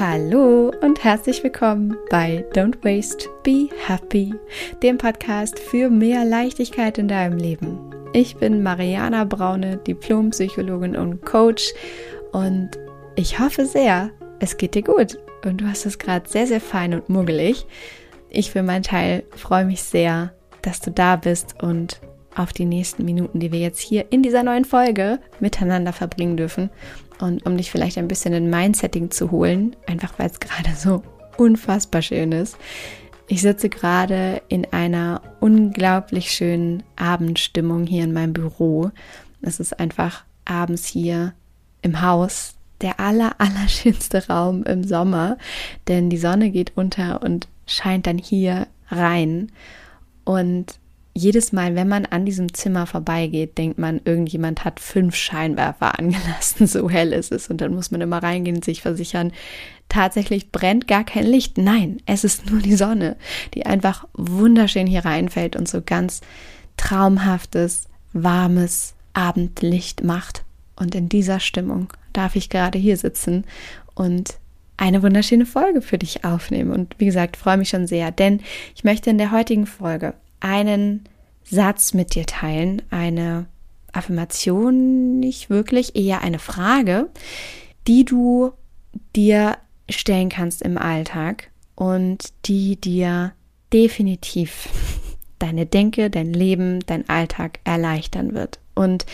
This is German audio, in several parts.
Hallo und herzlich willkommen bei Don't Waste, Be Happy, dem Podcast für mehr Leichtigkeit in deinem Leben. Ich bin Mariana Braune, Diplompsychologin und Coach und ich hoffe sehr, es geht dir gut und du hast es gerade sehr, sehr fein und muggelig. Ich für meinen Teil freue mich sehr, dass du da bist und auf die nächsten Minuten, die wir jetzt hier in dieser neuen Folge miteinander verbringen dürfen. Und um dich vielleicht ein bisschen in mein Setting zu holen, einfach weil es gerade so unfassbar schön ist. Ich sitze gerade in einer unglaublich schönen Abendstimmung hier in meinem Büro. Es ist einfach abends hier im Haus der aller, aller schönste Raum im Sommer, denn die Sonne geht unter und scheint dann hier rein. Und jedes Mal, wenn man an diesem Zimmer vorbeigeht, denkt man, irgendjemand hat fünf Scheinwerfer angelassen, so hell ist es. Und dann muss man immer reingehen und sich versichern, tatsächlich brennt gar kein Licht. Nein, es ist nur die Sonne, die einfach wunderschön hier reinfällt und so ganz traumhaftes, warmes Abendlicht macht. Und in dieser Stimmung darf ich gerade hier sitzen und eine wunderschöne Folge für dich aufnehmen. Und wie gesagt, freue mich schon sehr, denn ich möchte in der heutigen Folge einen Satz mit dir teilen, eine Affirmation, nicht wirklich, eher eine Frage, die du dir stellen kannst im Alltag und die dir definitiv deine Denke, dein Leben, dein Alltag erleichtern wird. Und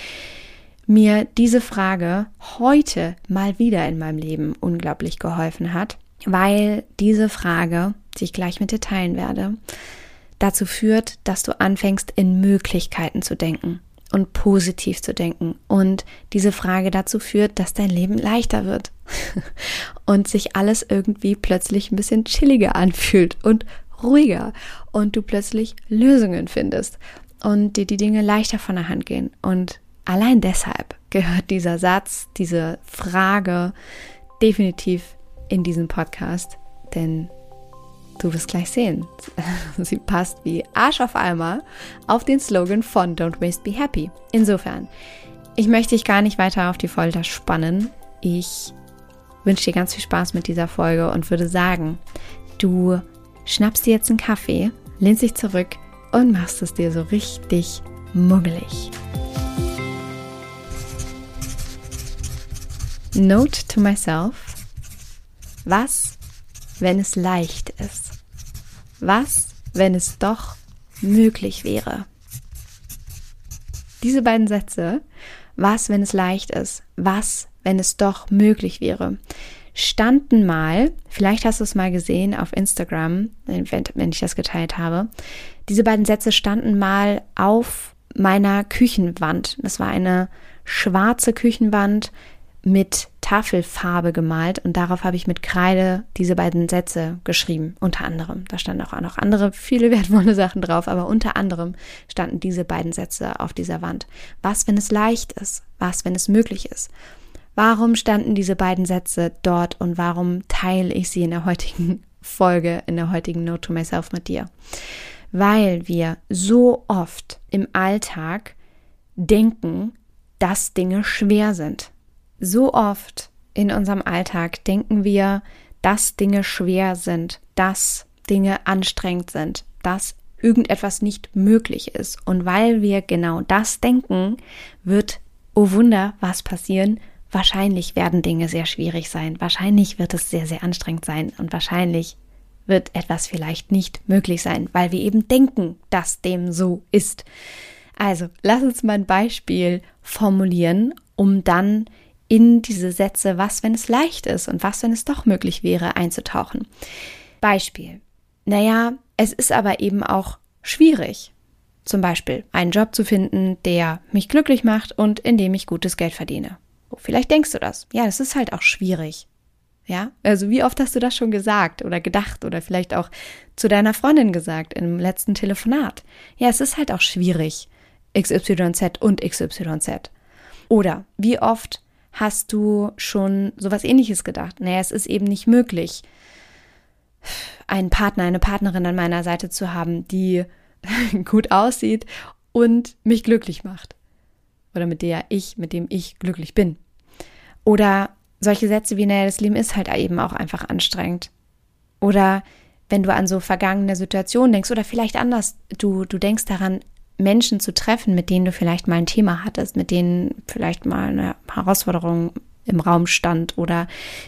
mir diese Frage heute mal wieder in meinem Leben unglaublich geholfen hat, weil diese Frage, die ich gleich mit dir teilen werde, dazu führt, dass du anfängst, in Möglichkeiten zu denken und positiv zu denken. Und diese Frage dazu führt, dass dein Leben leichter wird und sich alles irgendwie plötzlich ein bisschen chilliger anfühlt und ruhiger und du plötzlich Lösungen findest und dir die Dinge leichter von der Hand gehen. Und allein deshalb gehört dieser Satz, diese Frage definitiv in diesen Podcast, denn Du wirst gleich sehen. Sie passt wie Arsch auf Eimer auf den Slogan von Don't Waste Be Happy. Insofern, ich möchte dich gar nicht weiter auf die Folter spannen. Ich wünsche dir ganz viel Spaß mit dieser Folge und würde sagen, du schnappst dir jetzt einen Kaffee, lehnst dich zurück und machst es dir so richtig muggelig. Note to myself. Was wenn es leicht ist? Was, wenn es doch möglich wäre? Diese beiden Sätze, was, wenn es leicht ist? Was, wenn es doch möglich wäre? standen mal, vielleicht hast du es mal gesehen auf Instagram, wenn, ich das geteilt habe, diese beiden Sätze standen mal auf meiner Küchenwand. Das war eine schwarze Küchenwand mit Tafelfarbe gemalt und darauf habe ich mit Kreide diese beiden Sätze geschrieben, unter anderem. Da standen auch noch andere, viele wertvolle Sachen drauf, aber unter anderem standen diese beiden Sätze auf dieser Wand. Was, wenn es leicht ist? Was, wenn es möglich ist? Warum standen diese beiden Sätze dort und warum teile ich sie in der heutigen Folge, in der heutigen Note to Myself mit dir? Weil wir so oft im Alltag denken, dass Dinge schwer sind so oft in unserem Alltag denken wir, dass Dinge schwer sind, dass Dinge anstrengend sind, dass irgendetwas nicht möglich ist. Und weil wir genau das denken, wird, oh Wunder, was passieren? Wahrscheinlich werden Dinge sehr schwierig sein. Wahrscheinlich wird es sehr, sehr anstrengend sein. Und wahrscheinlich wird etwas vielleicht nicht möglich sein, weil wir eben denken, dass dem so ist. Also, lass uns mal ein Beispiel formulieren, um dann in diese Sätze, was, wenn es leicht ist und was, wenn es doch möglich wäre, einzutauchen. Beispiel. Naja, es ist aber eben auch schwierig. Zum Beispiel einen Job zu finden, der mich glücklich macht und in dem ich gutes Geld verdiene. Oh, vielleicht denkst du das. Ja, das ist halt auch schwierig. Ja, also wie oft hast du das schon gesagt oder gedacht oder vielleicht auch zu deiner Freundin gesagt im letzten Telefonat? Ja, es ist halt auch schwierig. XYZ und XYZ. Oder wie oft Hast du schon sowas ähnliches gedacht? Naja, es ist eben nicht möglich, einen Partner, eine Partnerin an meiner Seite zu haben, die gut aussieht und mich glücklich macht. Oder mit der ich, mit dem ich glücklich bin. Oder solche Sätze wie, naja, das Leben ist halt eben auch einfach anstrengend. Oder wenn du an so vergangene Situationen denkst oder vielleicht anders, du, du denkst daran, Menschen zu treffen, mit denen du vielleicht mal ein Thema hattest, mit denen vielleicht mal eine Herausforderung im Raum stand oder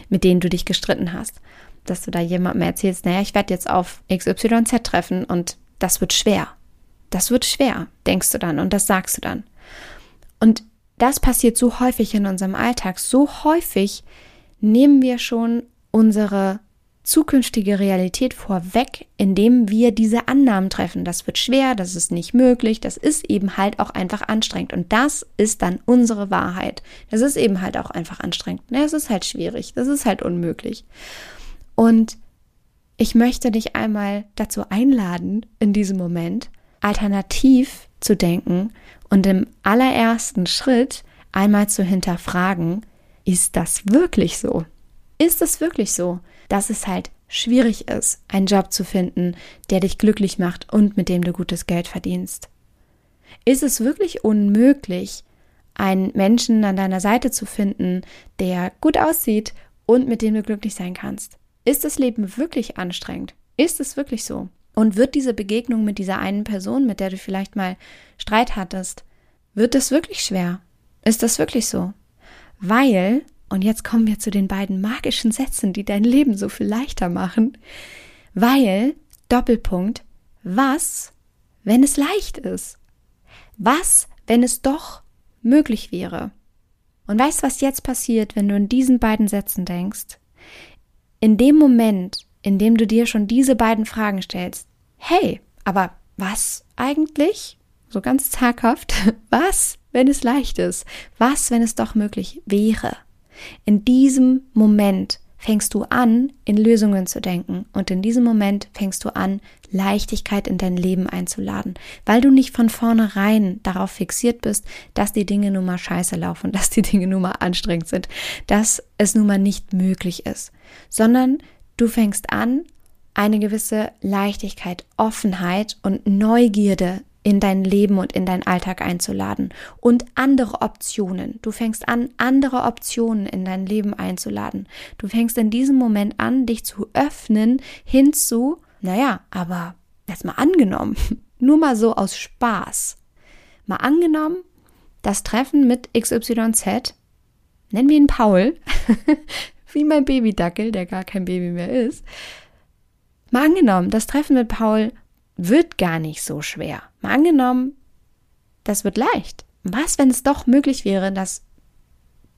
mit denen du dich gestritten hast. Dass du da jemandem erzählst, naja, ich werde jetzt auf XYZ treffen und das wird schwer. Das wird schwer, denkst du dann und das sagst du dann. Und das passiert so häufig in unserem Alltag. So häufig nehmen wir schon unsere zukünftige Realität vorweg, indem wir diese Annahmen treffen. Das wird schwer, das ist nicht möglich, das ist eben halt auch einfach anstrengend. Und das ist dann unsere Wahrheit. Das ist eben halt auch einfach anstrengend. Das ist halt schwierig, das ist halt unmöglich. Und ich möchte dich einmal dazu einladen, in diesem Moment alternativ zu denken und im allerersten Schritt einmal zu hinterfragen, ist das wirklich so? Ist es wirklich so, dass es halt schwierig ist, einen Job zu finden, der dich glücklich macht und mit dem du gutes Geld verdienst? Ist es wirklich unmöglich, einen Menschen an deiner Seite zu finden, der gut aussieht und mit dem du glücklich sein kannst? Ist das Leben wirklich anstrengend? Ist es wirklich so? Und wird diese Begegnung mit dieser einen Person, mit der du vielleicht mal Streit hattest, wird das wirklich schwer? Ist das wirklich so? Weil, und jetzt kommen wir zu den beiden magischen Sätzen, die dein Leben so viel leichter machen, weil, Doppelpunkt, was, wenn es leicht ist? Was, wenn es doch möglich wäre? Und weißt, was jetzt passiert, wenn du in diesen beiden Sätzen denkst? In dem Moment, in dem du dir schon diese beiden Fragen stellst, hey, aber was eigentlich? So ganz zaghaft, was, wenn es leicht ist? Was, wenn es doch möglich wäre? In diesem Moment fängst du an, in Lösungen zu denken. Und in diesem Moment fängst du an, Leichtigkeit in dein Leben einzuladen, weil du nicht von vornherein darauf fixiert bist, dass die Dinge nun mal scheiße laufen, dass die Dinge nun mal anstrengend sind, dass es nun mal nicht möglich ist, sondern du fängst an, eine gewisse Leichtigkeit, Offenheit und Neugierde in dein Leben und in deinen Alltag einzuladen und andere Optionen. Du fängst an, andere Optionen in dein Leben einzuladen. Du fängst in diesem Moment an, dich zu öffnen hinzu, naja, aber jetzt mal angenommen, nur mal so aus Spaß. Mal angenommen, das Treffen mit XYZ, nennen wir ihn Paul, wie mein Babydackel, der gar kein Baby mehr ist. Mal angenommen, das Treffen mit Paul wird gar nicht so schwer. Mal angenommen, das wird leicht. Was, wenn es doch möglich wäre, dass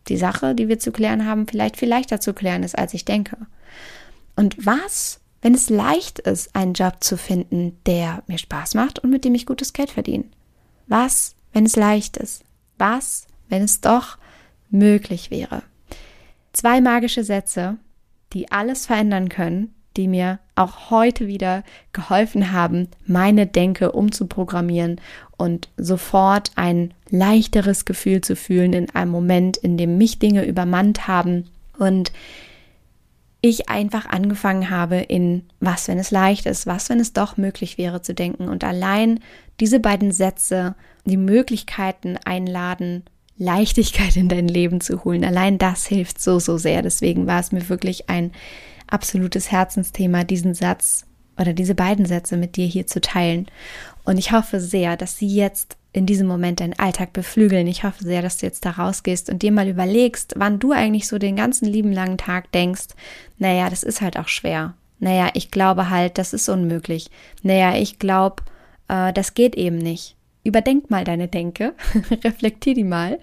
die Sache, die wir zu klären haben, vielleicht viel leichter zu klären ist, als ich denke? Und was, wenn es leicht ist, einen Job zu finden, der mir Spaß macht und mit dem ich gutes Geld verdiene? Was, wenn es leicht ist? Was, wenn es doch möglich wäre? Zwei magische Sätze, die alles verändern können, die mir auch heute wieder geholfen haben, meine Denke umzuprogrammieren und sofort ein leichteres Gefühl zu fühlen in einem Moment, in dem mich Dinge übermannt haben und ich einfach angefangen habe in was, wenn es leicht ist, was, wenn es doch möglich wäre zu denken und allein diese beiden Sätze, die Möglichkeiten einladen, Leichtigkeit in dein Leben zu holen. Allein das hilft so, so sehr. Deswegen war es mir wirklich ein absolutes Herzensthema, diesen Satz oder diese beiden Sätze mit dir hier zu teilen. Und ich hoffe sehr, dass sie jetzt in diesem Moment deinen Alltag beflügeln. Ich hoffe sehr, dass du jetzt da rausgehst und dir mal überlegst, wann du eigentlich so den ganzen lieben langen Tag denkst, naja, das ist halt auch schwer. Naja, ich glaube halt, das ist unmöglich. Naja, ich glaube, äh, das geht eben nicht. Überdenk mal deine Denke, reflektier die mal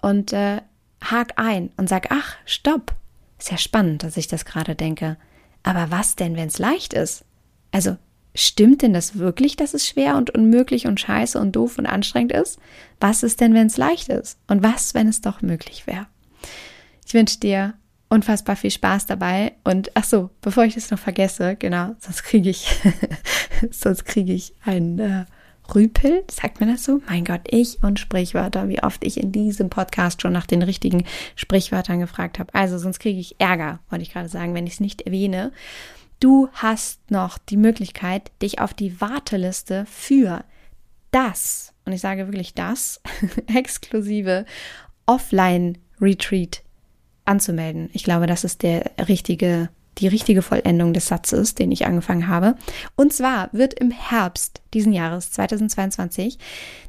und äh, hak ein und sag, ach, stopp, ist ja spannend, dass ich das gerade denke. Aber was denn, wenn es leicht ist? Also, stimmt denn das wirklich, dass es schwer und unmöglich und scheiße und doof und anstrengend ist? Was ist denn, wenn es leicht ist? Und was, wenn es doch möglich wäre? Ich wünsche dir unfassbar viel Spaß dabei. Und ach so, bevor ich das noch vergesse, genau, sonst kriege ich, sonst kriege ich ein äh, Rüpel, sagt man das so? Mein Gott, ich und Sprichwörter, wie oft ich in diesem Podcast schon nach den richtigen Sprichwörtern gefragt habe. Also sonst kriege ich Ärger, wollte ich gerade sagen, wenn ich es nicht erwähne. Du hast noch die Möglichkeit, dich auf die Warteliste für das, und ich sage wirklich das, exklusive Offline-Retreat anzumelden. Ich glaube, das ist der richtige, die richtige Vollendung des Satzes, den ich angefangen habe. Und zwar wird im Herbst diesen Jahres 2022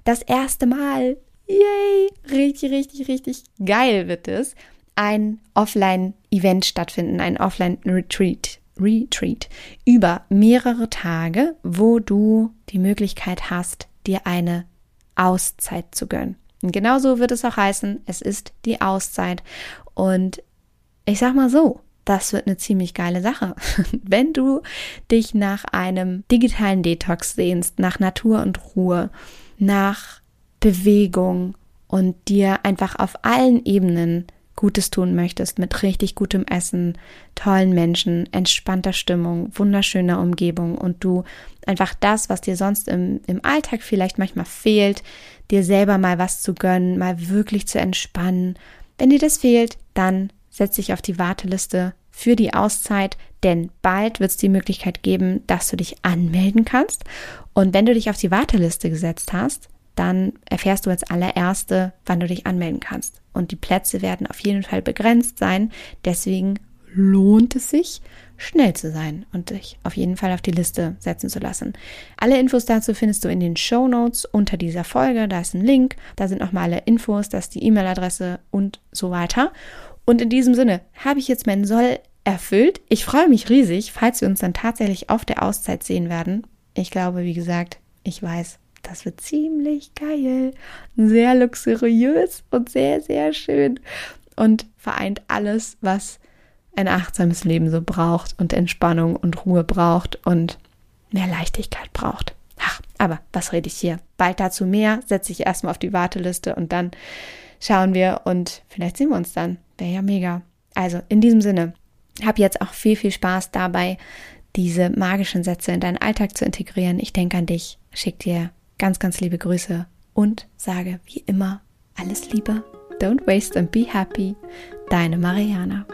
das erste Mal, yay, richtig, richtig, richtig geil wird es, ein Offline-Event stattfinden, ein Offline-Retreat. Retreat über mehrere Tage, wo du die Möglichkeit hast, dir eine Auszeit zu gönnen. Und genauso wird es auch heißen, es ist die Auszeit. Und ich sag mal so, das wird eine ziemlich geile Sache. Wenn du dich nach einem digitalen Detox sehnst, nach Natur und Ruhe, nach Bewegung und dir einfach auf allen Ebenen Gutes tun möchtest, mit richtig gutem Essen, tollen Menschen, entspannter Stimmung, wunderschöner Umgebung und du einfach das, was dir sonst im, im Alltag vielleicht manchmal fehlt, dir selber mal was zu gönnen, mal wirklich zu entspannen. Wenn dir das fehlt, dann setz dich auf die Warteliste für die Auszeit, denn bald wird es die Möglichkeit geben, dass du dich anmelden kannst. Und wenn du dich auf die Warteliste gesetzt hast, dann erfährst du als allererste, wann du dich anmelden kannst. Und die Plätze werden auf jeden Fall begrenzt sein. Deswegen lohnt es sich, schnell zu sein und dich auf jeden Fall auf die Liste setzen zu lassen. Alle Infos dazu findest du in den Show Notes unter dieser Folge. Da ist ein Link, da sind nochmal alle Infos, da ist die E-Mail-Adresse und so weiter. Und in diesem Sinne habe ich jetzt meinen Soll erfüllt. Ich freue mich riesig, falls wir uns dann tatsächlich auf der Auszeit sehen werden. Ich glaube, wie gesagt, ich weiß, das wird ziemlich geil, sehr luxuriös und sehr, sehr schön und vereint alles, was ein achtsames Leben so braucht und Entspannung und Ruhe braucht und mehr Leichtigkeit braucht. Ach, aber was rede ich hier? Bald dazu mehr, setze ich erstmal auf die Warteliste und dann schauen wir und vielleicht sehen wir uns dann. Wäre ja mega. Also in diesem Sinne, hab jetzt auch viel, viel Spaß dabei, diese magischen Sätze in deinen Alltag zu integrieren. Ich denke an dich, schick dir Ganz, ganz liebe Grüße und sage wie immer alles Liebe. Don't waste and be happy. Deine Mariana.